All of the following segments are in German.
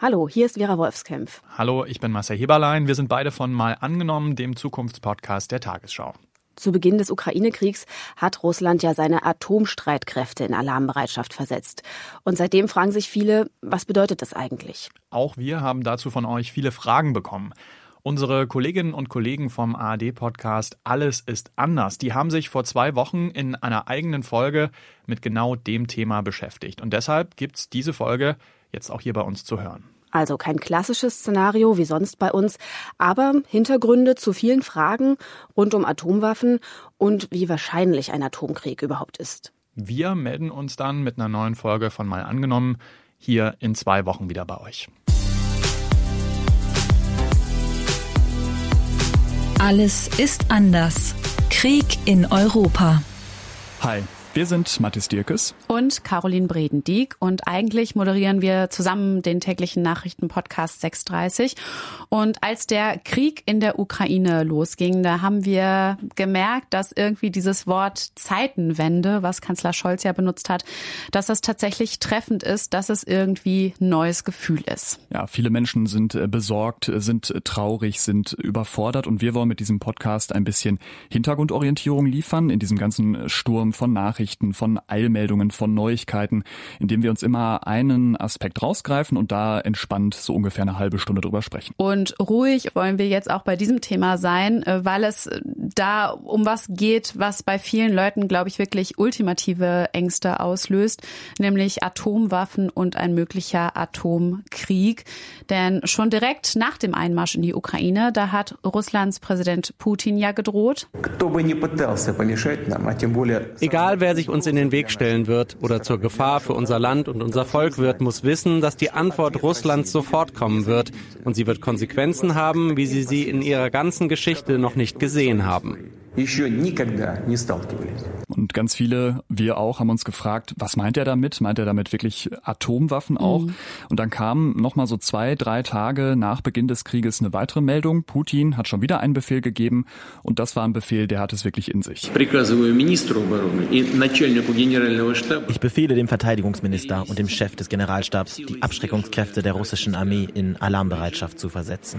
Hallo, hier ist Vera Wolfskämpf. Hallo, ich bin Marcel Heberlein. Wir sind beide von Mal angenommen, dem Zukunftspodcast der Tagesschau. Zu Beginn des Ukraine-Kriegs hat Russland ja seine Atomstreitkräfte in Alarmbereitschaft versetzt. Und seitdem fragen sich viele, was bedeutet das eigentlich? Auch wir haben dazu von euch viele Fragen bekommen. Unsere Kolleginnen und Kollegen vom ARD-Podcast Alles ist anders, die haben sich vor zwei Wochen in einer eigenen Folge mit genau dem Thema beschäftigt. Und deshalb gibt's diese Folge jetzt auch hier bei uns zu hören. Also kein klassisches Szenario wie sonst bei uns, aber Hintergründe zu vielen Fragen rund um Atomwaffen und wie wahrscheinlich ein Atomkrieg überhaupt ist. Wir melden uns dann mit einer neuen Folge von Mal angenommen hier in zwei Wochen wieder bei euch. Alles ist anders. Krieg in Europa. Hi, wir sind Mathis Dirkes und Caroline Bredendieck und eigentlich moderieren wir zusammen den täglichen Nachrichtenpodcast 630. Und als der Krieg in der Ukraine losging, da haben wir gemerkt, dass irgendwie dieses Wort Zeitenwende, was Kanzler Scholz ja benutzt hat, dass das tatsächlich treffend ist, dass es irgendwie ein neues Gefühl ist. Ja, viele Menschen sind äh, besorgt, äh, sind traurig, sind überfordert und wir wollen mit diesem Podcast ein bisschen Hintergrundorientierung liefern in diesem ganzen Sturm von Nachrichten Nachrichten, von Eilmeldungen, von Neuigkeiten, indem wir uns immer einen Aspekt rausgreifen und da entspannt so ungefähr eine halbe Stunde drüber sprechen. Und ruhig wollen wir jetzt auch bei diesem Thema sein, äh, weil es da um was geht, was bei vielen Leuten, glaube ich, wirklich ultimative Ängste auslöst, nämlich Atomwaffen und ein möglicher Atomkrieg. Denn schon direkt nach dem Einmarsch in die Ukraine, da hat Russlands Präsident Putin ja gedroht. Egal wer sich uns in den Weg stellen wird oder zur Gefahr für unser Land und unser Volk wird, muss wissen, dass die Antwort Russlands sofort kommen wird und sie wird Konsequenzen haben, wie sie sie in ihrer ganzen Geschichte noch nicht gesehen haben. Und ganz viele, wir auch, haben uns gefragt, was meint er damit? Meint er damit wirklich Atomwaffen auch? Mhm. Und dann kam noch mal so zwei, drei Tage nach Beginn des Krieges eine weitere Meldung. Putin hat schon wieder einen Befehl gegeben und das war ein Befehl, der hat es wirklich in sich. Ich befehle dem Verteidigungsminister und dem Chef des Generalstabs, die Abschreckungskräfte der russischen Armee in Alarmbereitschaft zu versetzen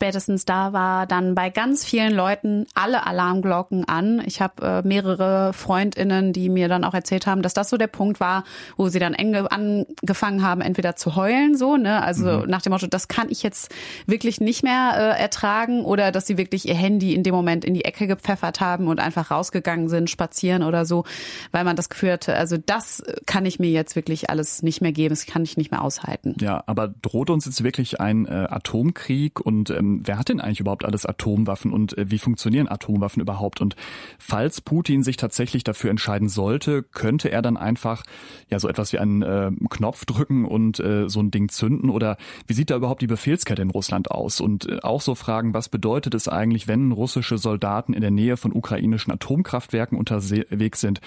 spätestens da war dann bei ganz vielen Leuten alle Alarmglocken an. Ich habe äh, mehrere Freundinnen, die mir dann auch erzählt haben, dass das so der Punkt war, wo sie dann angefangen haben, entweder zu heulen, so, ne, also mhm. nach dem Motto, das kann ich jetzt wirklich nicht mehr äh, ertragen, oder dass sie wirklich ihr Handy in dem Moment in die Ecke gepfeffert haben und einfach rausgegangen sind, spazieren oder so, weil man das Gefühl hatte, also das kann ich mir jetzt wirklich alles nicht mehr geben, das kann ich nicht mehr aushalten. Ja, aber droht uns jetzt wirklich ein äh, Atomkrieg und ähm, wer hat denn eigentlich überhaupt alles Atomwaffen und äh, wie funktionieren Atomwaffen überhaupt? Und falls Putin sich tatsächlich dafür entscheiden sollte, könnte er dann einfach ja so etwas wie einen äh, Knopf drücken und äh, so ein Ding zünden? Oder wie sieht da überhaupt die Befehlskette in Russland aus? Und äh, auch so fragen, was bedeutet es eigentlich, wenn russische Soldaten in der Nähe von ukrainischen Atomkraftwerken unterwegs sind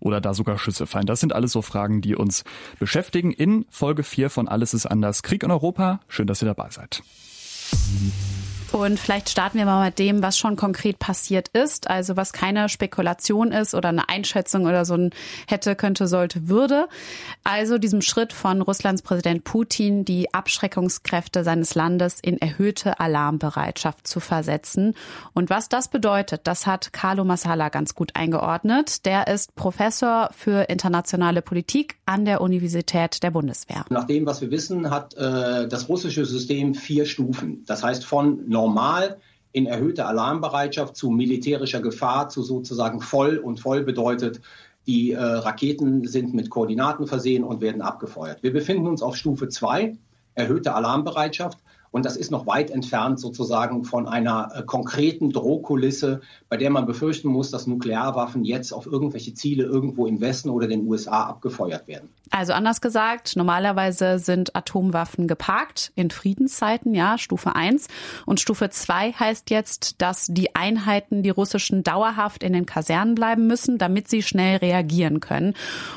oder da sogar Schüsse fallen? Das sind alles so Fragen, die uns beschäftigen in Folge 4 von Alles ist anders. Krieg in Europa. Schön, dass ihr dabei seid. Je. Und vielleicht starten wir mal mit dem, was schon konkret passiert ist, also was keine Spekulation ist oder eine Einschätzung oder so ein hätte, könnte, sollte, würde. Also diesem Schritt von Russlands Präsident Putin, die Abschreckungskräfte seines Landes in erhöhte Alarmbereitschaft zu versetzen. Und was das bedeutet, das hat Carlo Masala ganz gut eingeordnet. Der ist Professor für internationale Politik an der Universität der Bundeswehr. Nach dem, was wir wissen, hat äh, das russische System vier Stufen. Das heißt von normal in erhöhter Alarmbereitschaft zu militärischer Gefahr, zu sozusagen voll und voll bedeutet, die äh, Raketen sind mit Koordinaten versehen und werden abgefeuert. Wir befinden uns auf Stufe 2, erhöhte Alarmbereitschaft. Und das ist noch weit entfernt sozusagen von einer äh, konkreten Drohkulisse, bei der man befürchten muss, dass Nuklearwaffen jetzt auf irgendwelche Ziele irgendwo im Westen oder den USA abgefeuert werden. Also anders gesagt, normalerweise sind Atomwaffen geparkt in Friedenszeiten, ja, Stufe 1. Und Stufe 2 heißt jetzt, dass die Einheiten, die russischen, dauerhaft in den Kasernen bleiben müssen, damit sie schnell reagieren können.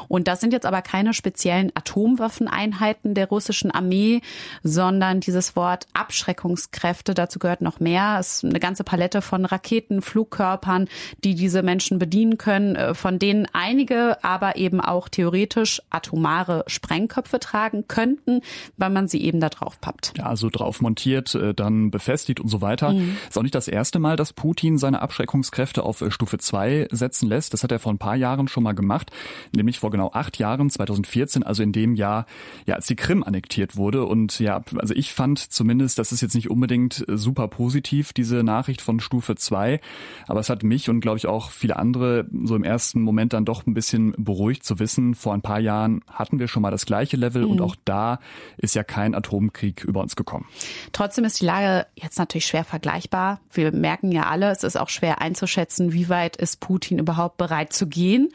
Und das sind jetzt aber keine speziellen Atomwaffeneinheiten der russischen Armee, sondern dieses Wort hat Abschreckungskräfte. Dazu gehört noch mehr. Es ist eine ganze Palette von Raketen, Flugkörpern, die diese Menschen bedienen können, äh, von denen einige aber eben auch theoretisch atomare Sprengköpfe tragen könnten, weil man sie eben da drauf pappt. Ja, also drauf montiert, äh, dann befestigt und so weiter. Mhm. Ist auch nicht das erste Mal, dass Putin seine Abschreckungskräfte auf äh, Stufe 2 setzen lässt. Das hat er vor ein paar Jahren schon mal gemacht, nämlich vor genau acht Jahren, 2014, also in dem Jahr, ja, als die Krim annektiert wurde. Und ja, also ich fand zumindest, das ist jetzt nicht unbedingt äh, super positiv, diese Nachricht von Stufe 2. Aber es hat mich und glaube ich auch viele andere so im ersten Moment dann doch ein bisschen beruhigt zu wissen, vor ein paar Jahren hatten wir schon mal das gleiche Level mhm. und auch da ist ja kein Atomkrieg über uns gekommen. Trotzdem ist die Lage jetzt natürlich schwer vergleichbar. Wir merken ja alle, es ist auch schwer einzuschätzen, wie weit ist Putin überhaupt bereit zu gehen.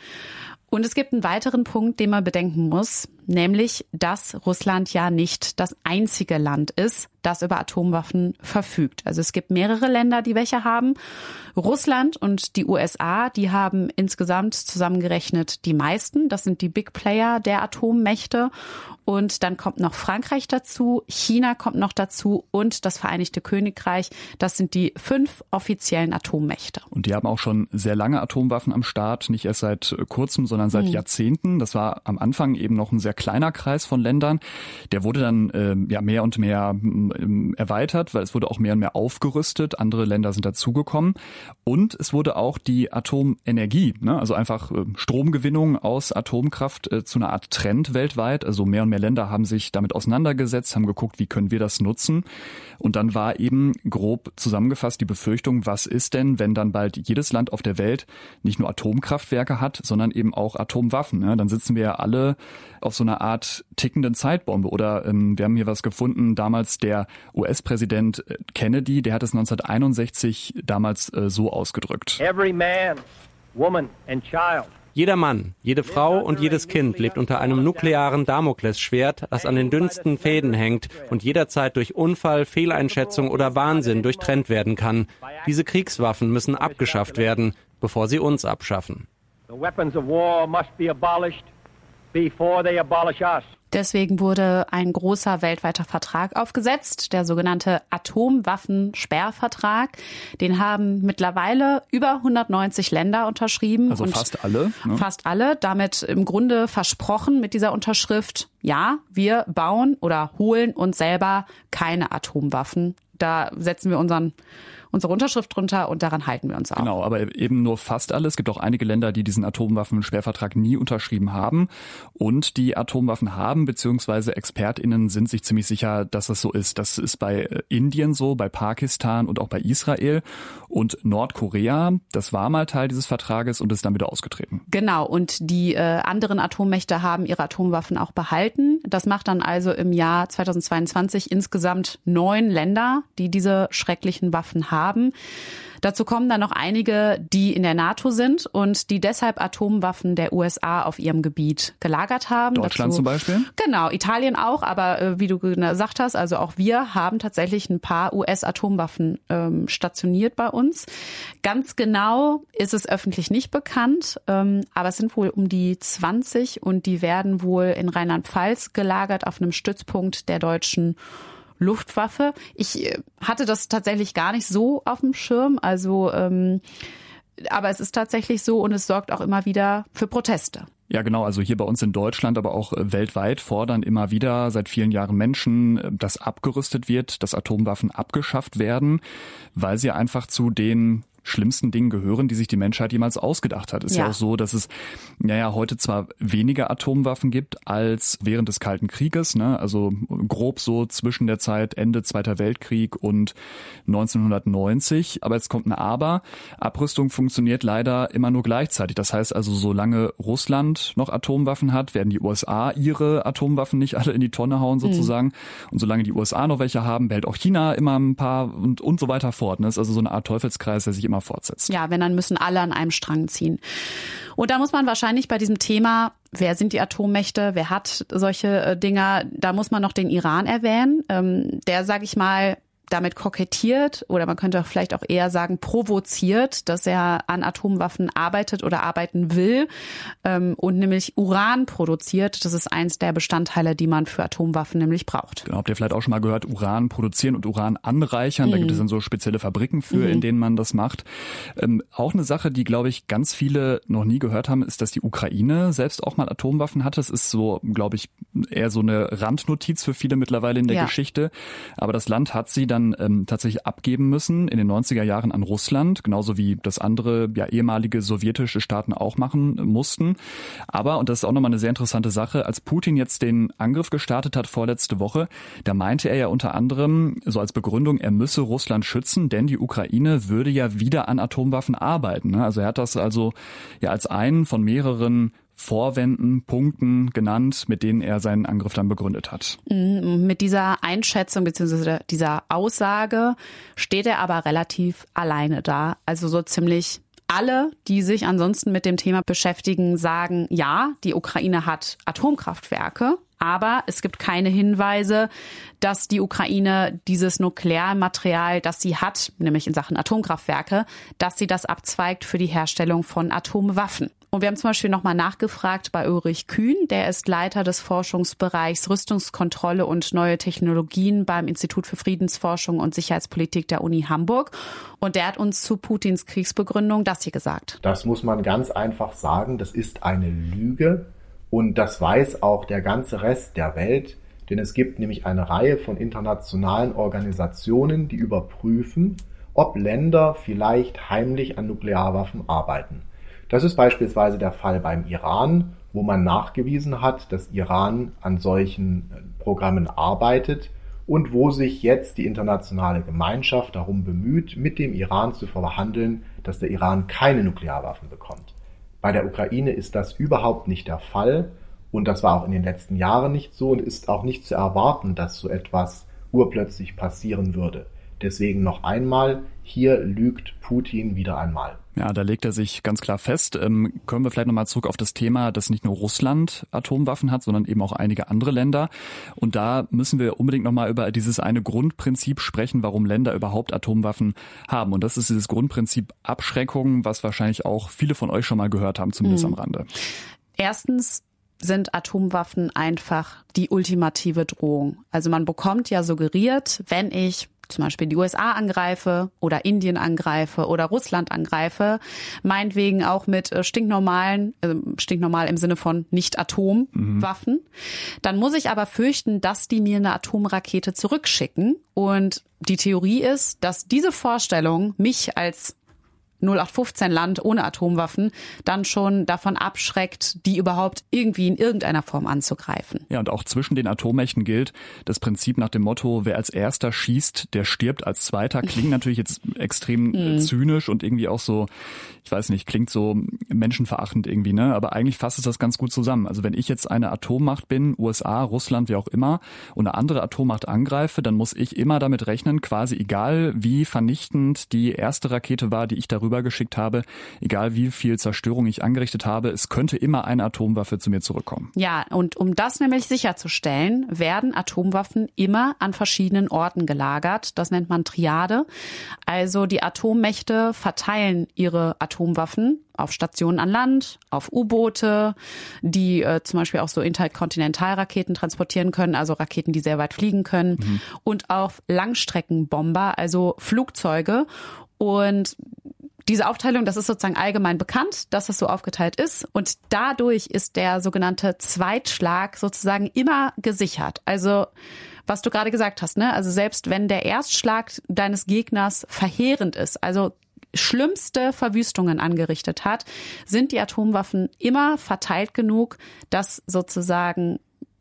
Und es gibt einen weiteren Punkt, den man bedenken muss, nämlich, dass Russland ja nicht das einzige Land ist, das über Atomwaffen verfügt. Also es gibt mehrere Länder, die welche haben. Russland und die USA, die haben insgesamt zusammengerechnet die meisten. Das sind die Big Player der Atommächte. Und dann kommt noch Frankreich dazu, China kommt noch dazu und das Vereinigte Königreich. Das sind die fünf offiziellen Atommächte. Und die haben auch schon sehr lange Atomwaffen am Start, nicht erst seit kurzem, sondern seit mhm. Jahrzehnten. Das war am Anfang eben noch ein sehr kleiner Kreis von Ländern. Der wurde dann ähm, ja mehr und mehr ähm, erweitert, weil es wurde auch mehr und mehr aufgerüstet. Andere Länder sind dazugekommen. Und es wurde auch die Atomenergie, ne, also einfach äh, Stromgewinnung aus Atomkraft äh, zu einer Art Trend weltweit. Also mehr und mehr Länder haben sich damit auseinandergesetzt, haben geguckt, wie können wir das nutzen. Und dann war eben grob zusammengefasst die Befürchtung, was ist denn, wenn dann bald jedes Land auf der Welt nicht nur Atomkraftwerke hat, sondern eben auch Atomwaffen. Ne? Dann sitzen wir ja alle auf so einer Art tickenden Zeitbombe. Oder ähm, wir haben hier was gefunden, damals der US-Präsident äh, Kennedy, der hat es 1961 damals äh, so ausgedrückt. Every man, woman and child jeder Mann, jede Frau und jedes Kind lebt unter einem nuklearen Damoklesschwert, das an den dünnsten Fäden hängt und jederzeit durch Unfall, Fehleinschätzung oder Wahnsinn durchtrennt werden kann. Diese Kriegswaffen müssen abgeschafft werden, bevor sie uns abschaffen. The weapons of war must be abolished Deswegen wurde ein großer weltweiter Vertrag aufgesetzt, der sogenannte Atomwaffensperrvertrag. Den haben mittlerweile über 190 Länder unterschrieben. Also fast alle. Ne? Fast alle. Damit im Grunde versprochen mit dieser Unterschrift, ja, wir bauen oder holen uns selber keine Atomwaffen. Da setzen wir unseren unsere Unterschrift drunter und daran halten wir uns auch. Genau, aber eben nur fast alle. Es gibt auch einige Länder, die diesen Atomwaffensperrvertrag nie unterschrieben haben und die Atomwaffen haben, beziehungsweise ExpertInnen sind sich ziemlich sicher, dass das so ist. Das ist bei äh, Indien so, bei Pakistan und auch bei Israel und Nordkorea. Das war mal Teil dieses Vertrages und ist dann wieder ausgetreten. Genau, und die äh, anderen Atommächte haben ihre Atomwaffen auch behalten. Das macht dann also im Jahr 2022 insgesamt neun Länder, die diese schrecklichen Waffen haben. Dazu kommen dann noch einige, die in der NATO sind und die deshalb Atomwaffen der USA auf ihrem Gebiet gelagert haben. Deutschland Dazu, zum Beispiel? Genau, Italien auch, aber äh, wie du gesagt hast, also auch wir haben tatsächlich ein paar US-Atomwaffen ähm, stationiert bei uns. Ganz genau ist es öffentlich nicht bekannt, ähm, aber es sind wohl um die 20 und die werden wohl in Rheinland-Pfalz gelagert auf einem Stützpunkt der deutschen Luftwaffe. Ich äh, hatte das tatsächlich gar nicht so auf dem Schirm. Also, ähm, aber es ist tatsächlich so und es sorgt auch immer wieder für Proteste. Ja, genau. Also hier bei uns in Deutschland, aber auch äh, weltweit fordern immer wieder seit vielen Jahren Menschen, äh, dass abgerüstet wird, dass Atomwaffen abgeschafft werden, weil sie einfach zu den schlimmsten Dingen gehören, die sich die Menschheit jemals ausgedacht hat. Ist ja, ja auch so, dass es naja heute zwar weniger Atomwaffen gibt als während des Kalten Krieges, ne? also grob so zwischen der Zeit Ende Zweiter Weltkrieg und 1990. Aber jetzt kommt ein Aber. Abrüstung funktioniert leider immer nur gleichzeitig. Das heißt also, solange Russland noch Atomwaffen hat, werden die USA ihre Atomwaffen nicht alle in die Tonne hauen sozusagen. Mhm. Und solange die USA noch welche haben, behält auch China immer ein paar und, und so weiter fort. Das ist also so eine Art Teufelskreis, der sich immer fortsetzt. Ja, wenn dann müssen alle an einem Strang ziehen. Und da muss man wahrscheinlich bei diesem Thema, wer sind die Atommächte, wer hat solche äh, Dinger, da muss man noch den Iran erwähnen. Ähm, der, sage ich mal, damit kokettiert oder man könnte vielleicht auch eher sagen provoziert, dass er an Atomwaffen arbeitet oder arbeiten will ähm, und nämlich Uran produziert. Das ist eins der Bestandteile, die man für Atomwaffen nämlich braucht. Genau, habt ihr vielleicht auch schon mal gehört, Uran produzieren und Uran anreichern. Mhm. Da gibt es dann so spezielle Fabriken für, mhm. in denen man das macht. Ähm, auch eine Sache, die, glaube ich, ganz viele noch nie gehört haben, ist, dass die Ukraine selbst auch mal Atomwaffen hatte. Das ist so, glaube ich, eher so eine Randnotiz für viele mittlerweile in der ja. Geschichte. Aber das Land hat sie dann ähm, tatsächlich abgeben müssen in den 90er Jahren an Russland, genauso wie das andere ja, ehemalige sowjetische Staaten auch machen mussten. Aber, und das ist auch nochmal eine sehr interessante Sache, als Putin jetzt den Angriff gestartet hat vorletzte Woche, da meinte er ja unter anderem so als Begründung, er müsse Russland schützen, denn die Ukraine würde ja wieder an Atomwaffen arbeiten. Ne? Also er hat das also ja als einen von mehreren Vorwänden, Punkten genannt, mit denen er seinen Angriff dann begründet hat. Mhm, mit dieser Einschätzung bzw. dieser Aussage steht er aber relativ alleine da. Also so ziemlich alle, die sich ansonsten mit dem Thema beschäftigen, sagen, ja, die Ukraine hat Atomkraftwerke, aber es gibt keine Hinweise, dass die Ukraine dieses Nuklearmaterial, das sie hat, nämlich in Sachen Atomkraftwerke, dass sie das abzweigt für die Herstellung von Atomwaffen. Und wir haben zum Beispiel nochmal nachgefragt bei Ulrich Kühn, der ist Leiter des Forschungsbereichs Rüstungskontrolle und neue Technologien beim Institut für Friedensforschung und Sicherheitspolitik der Uni Hamburg. Und der hat uns zu Putins Kriegsbegründung das hier gesagt. Das muss man ganz einfach sagen, das ist eine Lüge und das weiß auch der ganze Rest der Welt, denn es gibt nämlich eine Reihe von internationalen Organisationen, die überprüfen, ob Länder vielleicht heimlich an Nuklearwaffen arbeiten. Das ist beispielsweise der Fall beim Iran, wo man nachgewiesen hat, dass Iran an solchen äh, Programmen arbeitet und wo sich jetzt die internationale Gemeinschaft darum bemüht, mit dem Iran zu verhandeln, dass der Iran keine Nuklearwaffen bekommt. Bei der Ukraine ist das überhaupt nicht der Fall und das war auch in den letzten Jahren nicht so und ist auch nicht zu erwarten, dass so etwas urplötzlich passieren würde. Deswegen noch einmal, hier lügt Putin wieder einmal. Ja, da legt er sich ganz klar fest. Ähm, können wir vielleicht nochmal zurück auf das Thema, dass nicht nur Russland Atomwaffen hat, sondern eben auch einige andere Länder. Und da müssen wir unbedingt nochmal über dieses eine Grundprinzip sprechen, warum Länder überhaupt Atomwaffen haben. Und das ist dieses Grundprinzip Abschreckung, was wahrscheinlich auch viele von euch schon mal gehört haben, zumindest mhm. am Rande. Erstens sind Atomwaffen einfach die ultimative Drohung. Also man bekommt ja suggeriert, wenn ich zum Beispiel die USA angreife oder Indien angreife oder Russland angreife, meinetwegen auch mit äh, stinknormalen, äh, stinknormal im Sinne von nicht Atomwaffen, mhm. dann muss ich aber fürchten, dass die mir eine Atomrakete zurückschicken. Und die Theorie ist, dass diese Vorstellung mich als 0815 Land ohne Atomwaffen dann schon davon abschreckt, die überhaupt irgendwie in irgendeiner Form anzugreifen. Ja, und auch zwischen den Atommächten gilt das Prinzip nach dem Motto, wer als erster schießt, der stirbt als zweiter. Klingt natürlich jetzt extrem mhm. zynisch und irgendwie auch so, ich weiß nicht, klingt so menschenverachtend irgendwie, ne? Aber eigentlich fasst es das ganz gut zusammen. Also wenn ich jetzt eine Atommacht bin, USA, Russland, wie auch immer, und eine andere Atommacht angreife, dann muss ich immer damit rechnen, quasi egal wie vernichtend die erste Rakete war, die ich darüber rübergeschickt habe, egal wie viel Zerstörung ich angerichtet habe, es könnte immer eine Atomwaffe zu mir zurückkommen. Ja, und um das nämlich sicherzustellen, werden Atomwaffen immer an verschiedenen Orten gelagert. Das nennt man Triade. Also die Atommächte verteilen ihre Atomwaffen auf Stationen an Land, auf U-Boote, die äh, zum Beispiel auch so Interkontinentalraketen transportieren können, also Raketen, die sehr weit fliegen können, mhm. und auf Langstreckenbomber, also Flugzeuge. Und diese Aufteilung, das ist sozusagen allgemein bekannt, dass es so aufgeteilt ist. Und dadurch ist der sogenannte Zweitschlag sozusagen immer gesichert. Also was du gerade gesagt hast, ne? Also selbst wenn der Erstschlag deines Gegners verheerend ist, also schlimmste Verwüstungen angerichtet hat, sind die Atomwaffen immer verteilt genug, dass sozusagen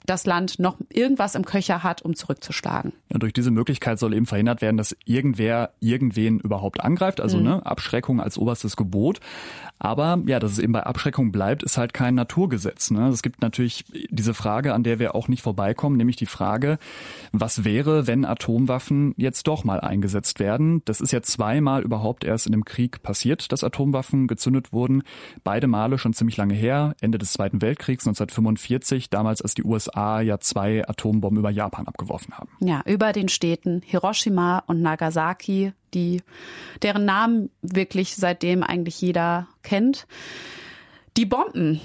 das Land noch irgendwas im Köcher hat, um zurückzuschlagen. Und durch diese Möglichkeit soll eben verhindert werden, dass irgendwer irgendwen überhaupt angreift. Also mhm. ne, Abschreckung als oberstes Gebot. Aber ja, dass es eben bei Abschreckung bleibt, ist halt kein Naturgesetz. Ne? Es gibt natürlich diese Frage, an der wir auch nicht vorbeikommen, nämlich die Frage, was wäre, wenn Atomwaffen jetzt doch mal eingesetzt werden? Das ist ja zweimal überhaupt erst in dem Krieg passiert, dass Atomwaffen gezündet wurden. Beide Male schon ziemlich lange her, Ende des Zweiten Weltkriegs 1945, damals als die USA USA ja zwei Atombomben über Japan abgeworfen haben. Ja, über den Städten Hiroshima und Nagasaki, die, deren Namen wirklich seitdem eigentlich jeder kennt. Die Bomben,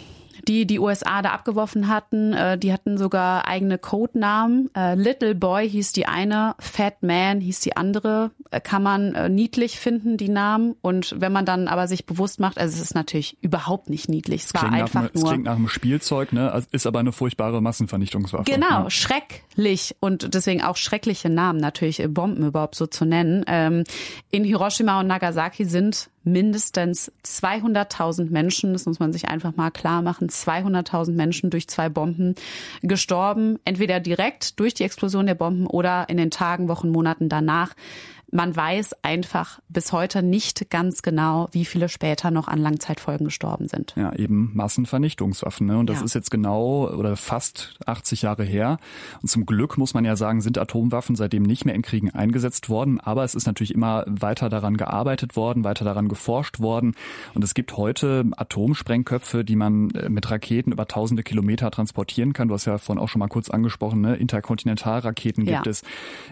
die die USA da abgeworfen hatten. Äh, die hatten sogar eigene Codenamen. Äh, Little Boy hieß die eine, Fat Man hieß die andere. Äh, kann man äh, niedlich finden, die Namen. Und wenn man dann aber sich bewusst macht, also es ist natürlich überhaupt nicht niedlich. Es war einfach nach, nur. Es klingt nach einem Spielzeug, ne? Also ist aber eine furchtbare Massenvernichtungswaffe. Genau, ja. schrecklich und deswegen auch schreckliche Namen natürlich, äh, Bomben überhaupt so zu nennen. Ähm, in Hiroshima und Nagasaki sind mindestens 200.000 Menschen, das muss man sich einfach mal klar machen, 200.000 Menschen durch zwei Bomben gestorben, entweder direkt durch die Explosion der Bomben oder in den Tagen, Wochen, Monaten danach man weiß einfach bis heute nicht ganz genau, wie viele später noch an Langzeitfolgen gestorben sind. Ja, eben Massenvernichtungswaffen. Ne? Und das ja. ist jetzt genau oder fast 80 Jahre her. Und zum Glück muss man ja sagen, sind Atomwaffen seitdem nicht mehr in Kriegen eingesetzt worden. Aber es ist natürlich immer weiter daran gearbeitet worden, weiter daran geforscht worden. Und es gibt heute Atomsprengköpfe, die man äh, mit Raketen über tausende Kilometer transportieren kann. Du hast ja vorhin auch schon mal kurz angesprochen, ne? Interkontinentalraketen gibt ja. es.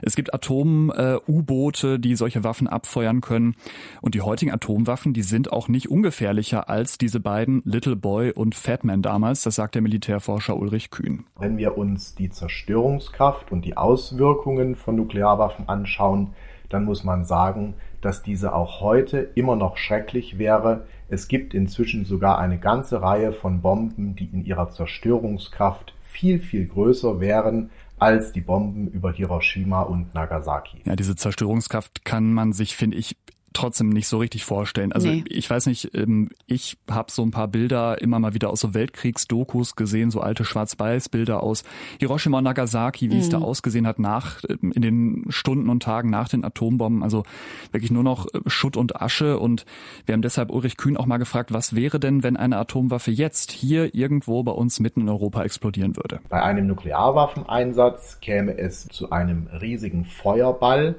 Es gibt Atom-U-Boote, die solche Waffen abfeuern können. Und die heutigen Atomwaffen, die sind auch nicht ungefährlicher als diese beiden Little Boy und Fat Man damals. Das sagt der Militärforscher Ulrich Kühn. Wenn wir uns die Zerstörungskraft und die Auswirkungen von Nuklearwaffen anschauen, dann muss man sagen, dass diese auch heute immer noch schrecklich wäre. Es gibt inzwischen sogar eine ganze Reihe von Bomben, die in ihrer Zerstörungskraft viel, viel größer wären als die Bomben über Hiroshima und Nagasaki. Ja, diese Zerstörungskraft kann man sich, finde ich, trotzdem nicht so richtig vorstellen. Also nee. ich weiß nicht, ähm, ich habe so ein paar Bilder immer mal wieder aus so Weltkriegsdokus gesehen, so alte Schwarz-Weiß-Bilder aus Hiroshima und Nagasaki, wie mhm. es da mhm. ausgesehen hat nach ähm, in den Stunden und Tagen nach den Atombomben. Also wirklich nur noch äh, Schutt und Asche. Und wir haben deshalb Ulrich Kühn auch mal gefragt, was wäre denn, wenn eine Atomwaffe jetzt hier irgendwo bei uns mitten in Europa explodieren würde? Bei einem Nuklearwaffeneinsatz käme es zu einem riesigen Feuerball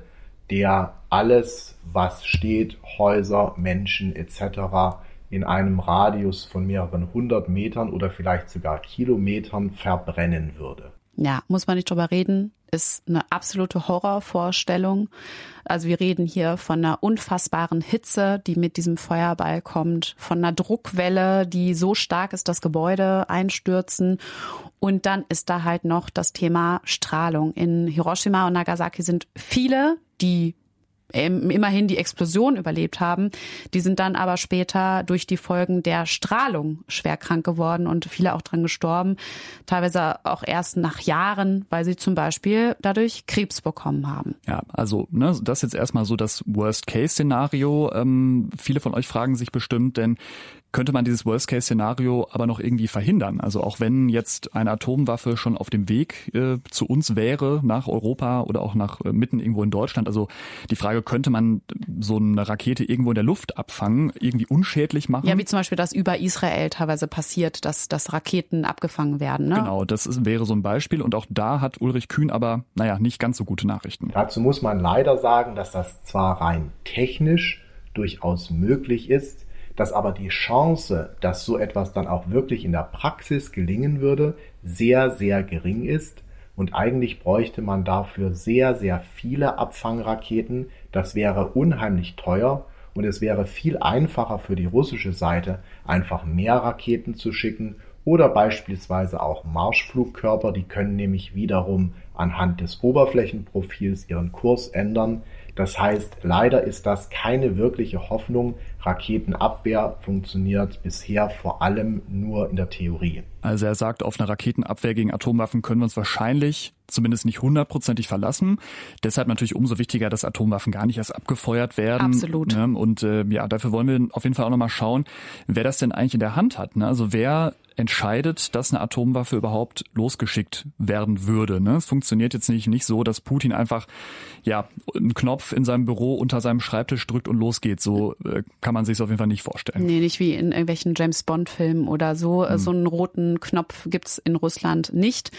der alles, was steht, Häuser, Menschen etc. in einem Radius von mehreren hundert Metern oder vielleicht sogar Kilometern verbrennen würde. Ja, muss man nicht drüber reden, ist eine absolute Horrorvorstellung. Also wir reden hier von einer unfassbaren Hitze, die mit diesem Feuerball kommt, von einer Druckwelle, die so stark ist, dass Gebäude einstürzen. Und dann ist da halt noch das Thema Strahlung. In Hiroshima und Nagasaki sind viele die immerhin die Explosion überlebt haben. Die sind dann aber später durch die Folgen der Strahlung schwer krank geworden und viele auch dran gestorben. Teilweise auch erst nach Jahren, weil sie zum Beispiel dadurch Krebs bekommen haben. Ja, also ne, das ist jetzt erstmal so das Worst-Case-Szenario. Ähm, viele von euch fragen sich bestimmt, denn könnte man dieses Worst-Case-Szenario aber noch irgendwie verhindern. Also auch wenn jetzt eine Atomwaffe schon auf dem Weg äh, zu uns wäre, nach Europa oder auch nach äh, mitten irgendwo in Deutschland. Also die Frage, könnte man so eine Rakete irgendwo in der Luft abfangen, irgendwie unschädlich machen? Ja, wie zum Beispiel das über Israel teilweise passiert, dass, dass Raketen abgefangen werden. Ne? Genau, das ist, wäre so ein Beispiel. Und auch da hat Ulrich Kühn aber, naja, nicht ganz so gute Nachrichten. Dazu muss man leider sagen, dass das zwar rein technisch durchaus möglich ist, dass aber die Chance, dass so etwas dann auch wirklich in der Praxis gelingen würde, sehr, sehr gering ist. Und eigentlich bräuchte man dafür sehr, sehr viele Abfangraketen. Das wäre unheimlich teuer und es wäre viel einfacher für die russische Seite, einfach mehr Raketen zu schicken oder beispielsweise auch Marschflugkörper, die können nämlich wiederum anhand des Oberflächenprofils ihren Kurs ändern. Das heißt, leider ist das keine wirkliche Hoffnung. Raketenabwehr funktioniert bisher vor allem nur in der Theorie. Also er sagt, auf eine Raketenabwehr gegen Atomwaffen können wir uns wahrscheinlich zumindest nicht hundertprozentig verlassen. Deshalb natürlich umso wichtiger, dass Atomwaffen gar nicht erst abgefeuert werden. Absolut. Ne? Und äh, ja, dafür wollen wir auf jeden Fall auch nochmal schauen, wer das denn eigentlich in der Hand hat. Ne? Also wer entscheidet, dass eine Atomwaffe überhaupt losgeschickt werden würde. Ne? Es funktioniert jetzt nicht, nicht so, dass Putin einfach ja einen Knopf in seinem Büro unter seinem Schreibtisch drückt und losgeht. So äh, kann man sich es auf jeden Fall nicht vorstellen. Nee, nicht wie in irgendwelchen James Bond-Filmen oder so. Hm. So einen roten Knopf gibt's in Russland nicht.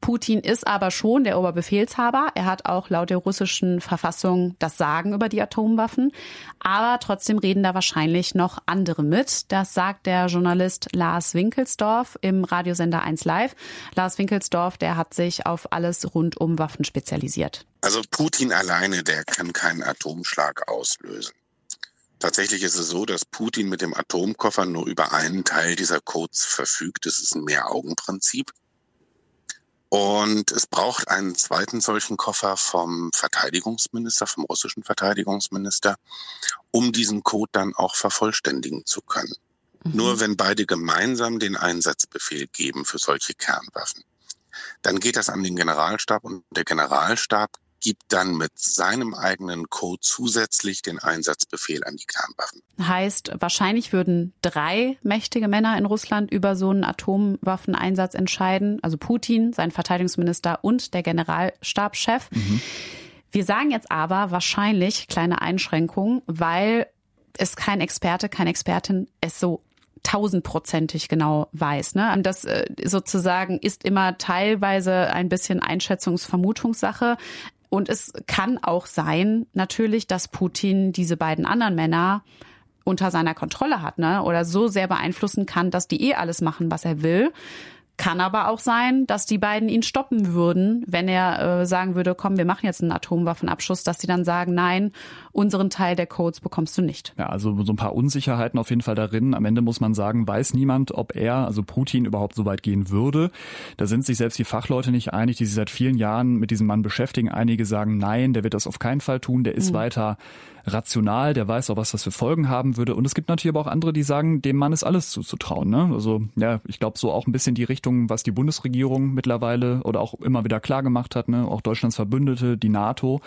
Putin ist aber schon der Oberbefehlshaber. Er hat auch laut der russischen Verfassung das Sagen über die Atomwaffen. Aber trotzdem reden da wahrscheinlich noch andere mit. Das sagt der Journalist Lars Winkels Winkelsdorf im Radiosender 1 Live. Lars Winkelsdorf, der hat sich auf alles rund um Waffen spezialisiert. Also Putin alleine, der kann keinen Atomschlag auslösen. Tatsächlich ist es so, dass Putin mit dem Atomkoffer nur über einen Teil dieser Codes verfügt. Das ist ein Mehr-Augen-Prinzip. Und es braucht einen zweiten solchen Koffer vom Verteidigungsminister, vom russischen Verteidigungsminister, um diesen Code dann auch vervollständigen zu können. Mhm. Nur wenn beide gemeinsam den Einsatzbefehl geben für solche Kernwaffen, dann geht das an den Generalstab und der Generalstab gibt dann mit seinem eigenen Code zusätzlich den Einsatzbefehl an die Kernwaffen. Heißt, wahrscheinlich würden drei mächtige Männer in Russland über so einen Atomwaffeneinsatz entscheiden, also Putin, sein Verteidigungsminister und der Generalstabschef. Mhm. Wir sagen jetzt aber wahrscheinlich kleine Einschränkung, weil es kein Experte, keine Expertin es so tausendprozentig genau weiß. Ne? Und das äh, sozusagen ist immer teilweise ein bisschen Einschätzungsvermutungssache. Und es kann auch sein, natürlich, dass Putin diese beiden anderen Männer unter seiner Kontrolle hat, ne? Oder so sehr beeinflussen kann, dass die eh alles machen, was er will. Kann aber auch sein, dass die beiden ihn stoppen würden, wenn er äh, sagen würde, komm, wir machen jetzt einen Atomwaffenabschuss, dass sie dann sagen, nein, unseren Teil der Codes bekommst du nicht. Ja, also so ein paar Unsicherheiten auf jeden Fall darin. Am Ende muss man sagen, weiß niemand, ob er, also Putin, überhaupt so weit gehen würde. Da sind sich selbst die Fachleute nicht einig, die sich seit vielen Jahren mit diesem Mann beschäftigen. Einige sagen, nein, der wird das auf keinen Fall tun, der ist mhm. weiter rational, der weiß auch, was das für Folgen haben würde. Und es gibt natürlich aber auch andere, die sagen, dem Mann ist alles zuzutrauen. Ne? Also ja, ich glaube so auch ein bisschen die Richtung, was die Bundesregierung mittlerweile oder auch immer wieder klar gemacht hat, ne? auch Deutschlands Verbündete, die NATO,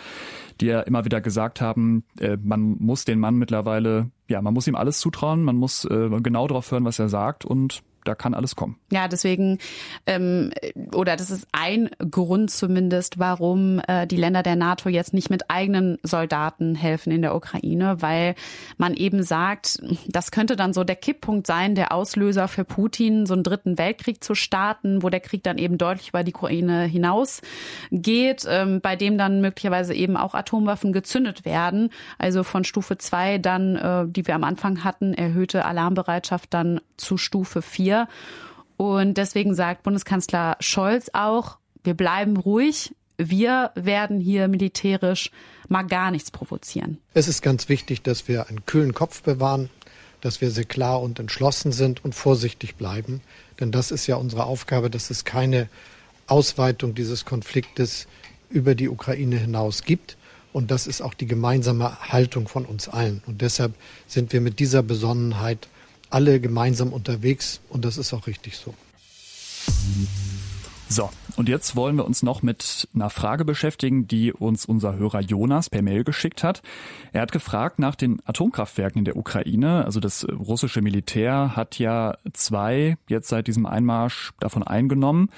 die ja immer wieder gesagt haben, äh, man muss den Mann mittlerweile, ja, man muss ihm alles zutrauen, man muss äh, genau darauf hören, was er sagt und da kann alles kommen. Ja, deswegen, ähm, oder das ist ein Grund zumindest, warum äh, die Länder der NATO jetzt nicht mit eigenen Soldaten helfen in der Ukraine, weil man eben sagt, das könnte dann so der Kipppunkt sein, der Auslöser für Putin, so einen dritten Weltkrieg zu starten, wo der Krieg dann eben deutlich über die Ukraine hinausgeht, ähm, bei dem dann möglicherweise eben auch Atomwaffen gezündet werden. Also von Stufe zwei dann, äh, die wir am Anfang hatten, erhöhte Alarmbereitschaft dann zu Stufe vier und deswegen sagt Bundeskanzler Scholz auch, wir bleiben ruhig, wir werden hier militärisch mal gar nichts provozieren. Es ist ganz wichtig, dass wir einen kühlen Kopf bewahren, dass wir sehr klar und entschlossen sind und vorsichtig bleiben. Denn das ist ja unsere Aufgabe, dass es keine Ausweitung dieses Konfliktes über die Ukraine hinaus gibt. Und das ist auch die gemeinsame Haltung von uns allen. Und deshalb sind wir mit dieser Besonnenheit alle gemeinsam unterwegs und das ist auch richtig so. So, und jetzt wollen wir uns noch mit einer Frage beschäftigen, die uns unser Hörer Jonas per Mail geschickt hat. Er hat gefragt nach den Atomkraftwerken in der Ukraine. Also das russische Militär hat ja zwei jetzt seit diesem Einmarsch davon eingenommen.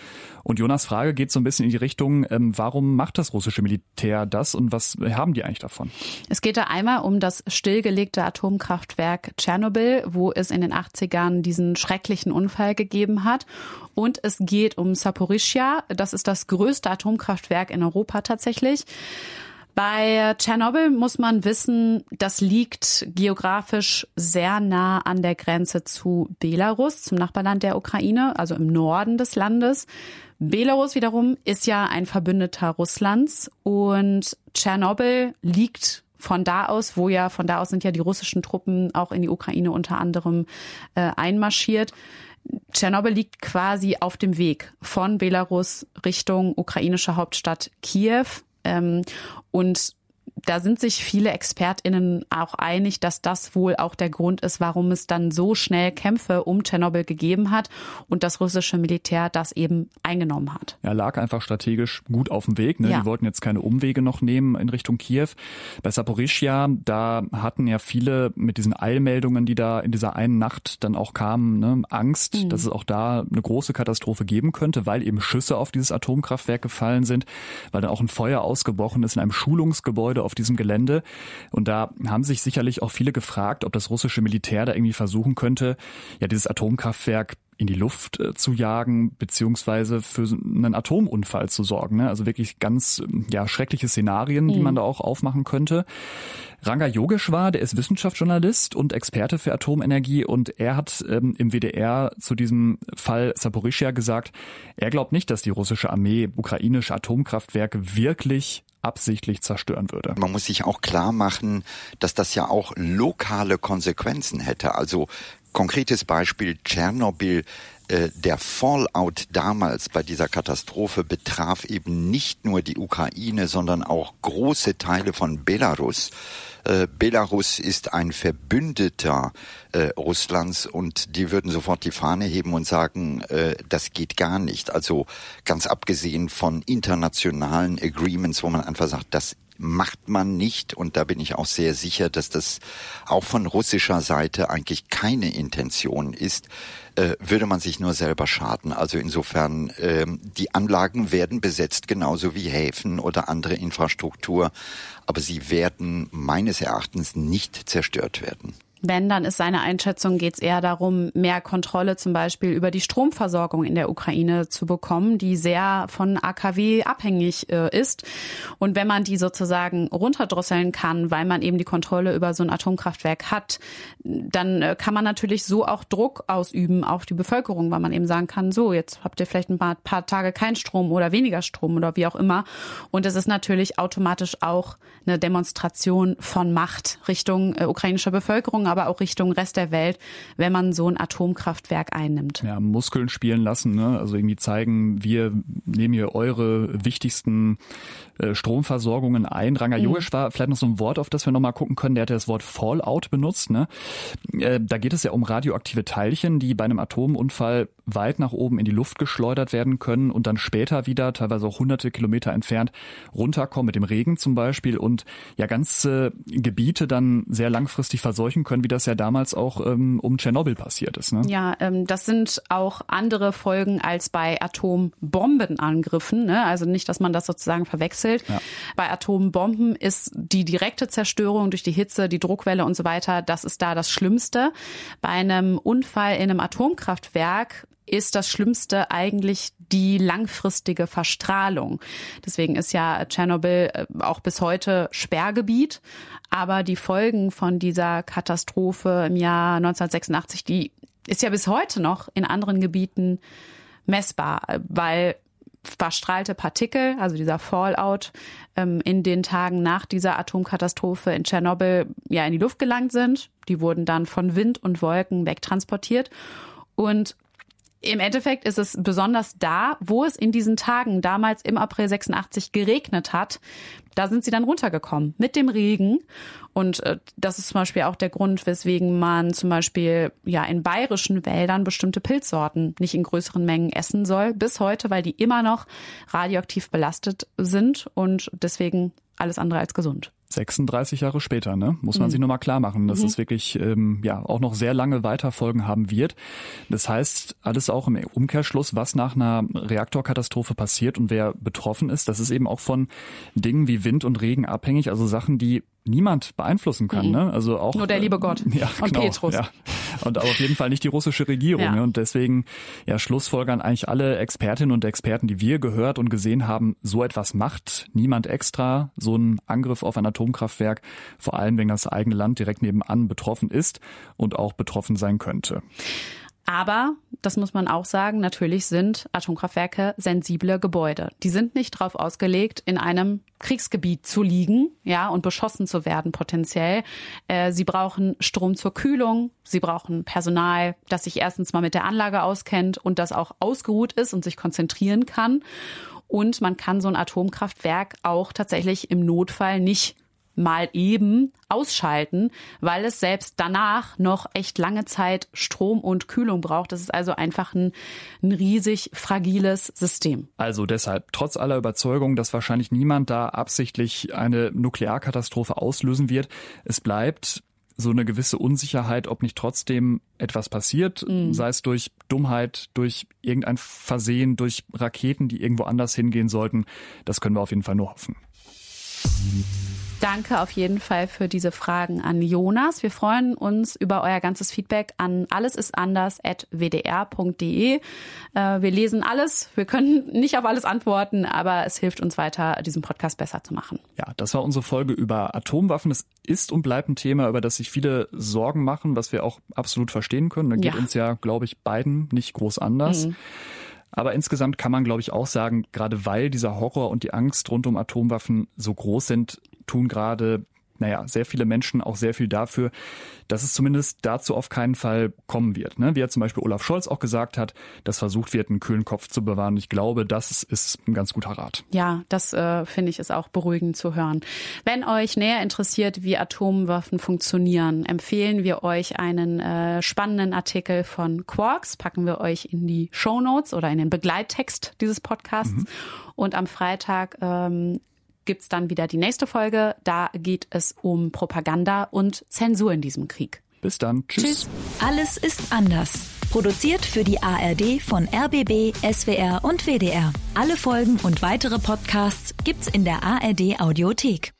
Und Jonas Frage geht so ein bisschen in die Richtung, ähm, warum macht das russische Militär das und was haben die eigentlich davon? Es geht da einmal um das stillgelegte Atomkraftwerk Tschernobyl, wo es in den 80ern diesen schrecklichen Unfall gegeben hat. Und es geht um Das ist das größte Atomkraftwerk in Europa tatsächlich. Bei Tschernobyl muss man wissen, das liegt geografisch sehr nah an der Grenze zu Belarus, zum Nachbarland der Ukraine, also im Norden des Landes. Belarus wiederum ist ja ein Verbündeter Russlands und Tschernobyl liegt von da aus, wo ja, von da aus sind ja die russischen Truppen auch in die Ukraine unter anderem äh, einmarschiert. Tschernobyl liegt quasi auf dem Weg von Belarus Richtung ukrainische Hauptstadt Kiew. Ähm, und da sind sich viele ExpertInnen auch einig, dass das wohl auch der Grund ist, warum es dann so schnell Kämpfe um Tschernobyl gegeben hat und das russische Militär das eben eingenommen hat. Er lag einfach strategisch gut auf dem Weg. Ne? Ja. Die wollten jetzt keine Umwege noch nehmen in Richtung Kiew. Bei Saporischia, da hatten ja viele mit diesen Eilmeldungen, die da in dieser einen Nacht dann auch kamen, ne, Angst, mhm. dass es auch da eine große Katastrophe geben könnte, weil eben Schüsse auf dieses Atomkraftwerk gefallen sind, weil dann auch ein Feuer ausgebrochen ist in einem Schulungsgebäude auf diesem Gelände. Und da haben sich sicherlich auch viele gefragt, ob das russische Militär da irgendwie versuchen könnte, ja, dieses Atomkraftwerk in die Luft äh, zu jagen, beziehungsweise für einen Atomunfall zu sorgen. Ne? Also wirklich ganz ja, schreckliche Szenarien, mhm. die man da auch aufmachen könnte. Ranga Yogeshwar, der ist Wissenschaftsjournalist und Experte für Atomenergie und er hat ähm, im WDR zu diesem Fall Saporischia gesagt, er glaubt nicht, dass die russische Armee ukrainische Atomkraftwerke wirklich absichtlich zerstören würde. Man muss sich auch klar machen, dass das ja auch lokale Konsequenzen hätte. Also konkretes Beispiel Tschernobyl. Äh, der Fallout damals bei dieser Katastrophe betraf eben nicht nur die Ukraine, sondern auch große Teile von Belarus. Äh, Belarus ist ein Verbündeter äh, Russlands und die würden sofort die Fahne heben und sagen, das geht gar nicht. Also ganz abgesehen von internationalen Agreements, wo man einfach sagt, das macht man nicht. Und da bin ich auch sehr sicher, dass das auch von russischer Seite eigentlich keine Intention ist, äh, würde man sich nur selber schaden. Also insofern, äh, die Anlagen werden besetzt, genauso wie Häfen oder andere Infrastruktur, aber sie werden meines Erachtens nicht zerstört werden. Wenn, dann ist seine Einschätzung, geht es eher darum, mehr Kontrolle zum Beispiel über die Stromversorgung in der Ukraine zu bekommen, die sehr von AKW abhängig äh, ist. Und wenn man die sozusagen runterdrosseln kann, weil man eben die Kontrolle über so ein Atomkraftwerk hat, dann äh, kann man natürlich so auch Druck ausüben auf die Bevölkerung, weil man eben sagen kann, so, jetzt habt ihr vielleicht ein paar, paar Tage kein Strom oder weniger Strom oder wie auch immer. Und es ist natürlich automatisch auch eine Demonstration von Macht Richtung äh, ukrainischer Bevölkerung aber auch Richtung Rest der Welt, wenn man so ein Atomkraftwerk einnimmt. Ja, Muskeln spielen lassen, ne? also irgendwie zeigen, wir nehmen hier eure wichtigsten Stromversorgungen ein. Ranga mhm. Yogesh war vielleicht noch so ein Wort, auf das wir nochmal gucken können. Der hat ja das Wort Fallout benutzt. Ne? Äh, da geht es ja um radioaktive Teilchen, die bei einem Atomunfall weit nach oben in die Luft geschleudert werden können und dann später wieder, teilweise auch hunderte Kilometer entfernt, runterkommen, mit dem Regen zum Beispiel und ja ganze Gebiete dann sehr langfristig verseuchen können, wie das ja damals auch ähm, um Tschernobyl passiert ist. Ne? Ja, ähm, das sind auch andere Folgen als bei Atombombenangriffen. Ne? Also nicht, dass man das sozusagen verwechselt. Ja. Bei Atombomben ist die direkte Zerstörung durch die Hitze, die Druckwelle und so weiter, das ist da das Schlimmste. Bei einem Unfall in einem Atomkraftwerk ist das Schlimmste eigentlich die langfristige Verstrahlung. Deswegen ist ja Tschernobyl äh, auch bis heute Sperrgebiet. Aber die Folgen von dieser Katastrophe im Jahr 1986, die ist ja bis heute noch in anderen Gebieten messbar, weil verstrahlte Partikel, also dieser Fallout, ähm, in den Tagen nach dieser Atomkatastrophe in Tschernobyl ja in die Luft gelangt sind. Die wurden dann von Wind und Wolken wegtransportiert. Und im Endeffekt ist es besonders da, wo es in diesen Tagen damals im April 86 geregnet hat. Da sind sie dann runtergekommen mit dem Regen. Und äh, das ist zum Beispiel auch der Grund, weswegen man zum Beispiel ja in bayerischen Wäldern bestimmte Pilzsorten nicht in größeren Mengen essen soll. Bis heute, weil die immer noch radioaktiv belastet sind und deswegen alles andere als gesund. 36 Jahre später, ne? Muss man mhm. sich nur mal klar machen, dass mhm. es wirklich ähm, ja auch noch sehr lange Weiterfolgen haben wird. Das heißt, alles auch im Umkehrschluss, was nach einer Reaktorkatastrophe passiert und wer betroffen ist, das ist eben auch von Dingen wie Wind und Regen abhängig, also Sachen, die niemand beeinflussen kann. Mhm. Ne? Also auch nur der liebe Gott ja, und genau, Petrus. Ja. Und auf jeden Fall nicht die russische Regierung. Ja. Ne? Und deswegen ja schlussfolgern eigentlich alle Expertinnen und Experten, die wir gehört und gesehen haben, so etwas macht niemand extra. So ein Angriff auf ein Atomkraftwerk, vor allem wenn das eigene Land direkt nebenan betroffen ist und auch betroffen sein könnte. Aber, das muss man auch sagen, natürlich sind Atomkraftwerke sensible Gebäude. Die sind nicht darauf ausgelegt, in einem Kriegsgebiet zu liegen, ja, und beschossen zu werden potenziell. Äh, sie brauchen Strom zur Kühlung. Sie brauchen Personal, das sich erstens mal mit der Anlage auskennt und das auch ausgeruht ist und sich konzentrieren kann. Und man kann so ein Atomkraftwerk auch tatsächlich im Notfall nicht mal eben ausschalten, weil es selbst danach noch echt lange Zeit Strom und Kühlung braucht. Das ist also einfach ein, ein riesig fragiles System. Also deshalb, trotz aller Überzeugung, dass wahrscheinlich niemand da absichtlich eine Nuklearkatastrophe auslösen wird, es bleibt so eine gewisse Unsicherheit, ob nicht trotzdem etwas passiert, mhm. sei es durch Dummheit, durch irgendein Versehen, durch Raketen, die irgendwo anders hingehen sollten. Das können wir auf jeden Fall nur hoffen. Danke auf jeden Fall für diese Fragen an Jonas. Wir freuen uns über euer ganzes Feedback an allesistanders.wdr.de. Äh, wir lesen alles. Wir können nicht auf alles antworten, aber es hilft uns weiter, diesen Podcast besser zu machen. Ja, das war unsere Folge über Atomwaffen. Es ist und bleibt ein Thema, über das sich viele Sorgen machen, was wir auch absolut verstehen können. Da geht ja. uns ja, glaube ich, beiden nicht groß anders. Mhm. Aber insgesamt kann man, glaube ich, auch sagen, gerade weil dieser Horror und die Angst rund um Atomwaffen so groß sind, tun gerade naja, sehr viele Menschen auch sehr viel dafür, dass es zumindest dazu auf keinen Fall kommen wird. Ne? Wie ja zum Beispiel Olaf Scholz auch gesagt hat, dass versucht wird, einen kühlen Kopf zu bewahren. Ich glaube, das ist ein ganz guter Rat. Ja, das äh, finde ich ist auch beruhigend zu hören. Wenn euch näher interessiert, wie Atomwaffen funktionieren, empfehlen wir euch einen äh, spannenden Artikel von Quarks. Packen wir euch in die Show Notes oder in den Begleittext dieses Podcasts. Mhm. Und am Freitag ähm, gibt's dann wieder die nächste Folge. Da geht es um Propaganda und Zensur in diesem Krieg. Bis dann. Tschüss. Tschüss. Alles ist anders. Produziert für die ARD von RBB, SWR und WDR. Alle Folgen und weitere Podcasts gibt's in der ARD Audiothek.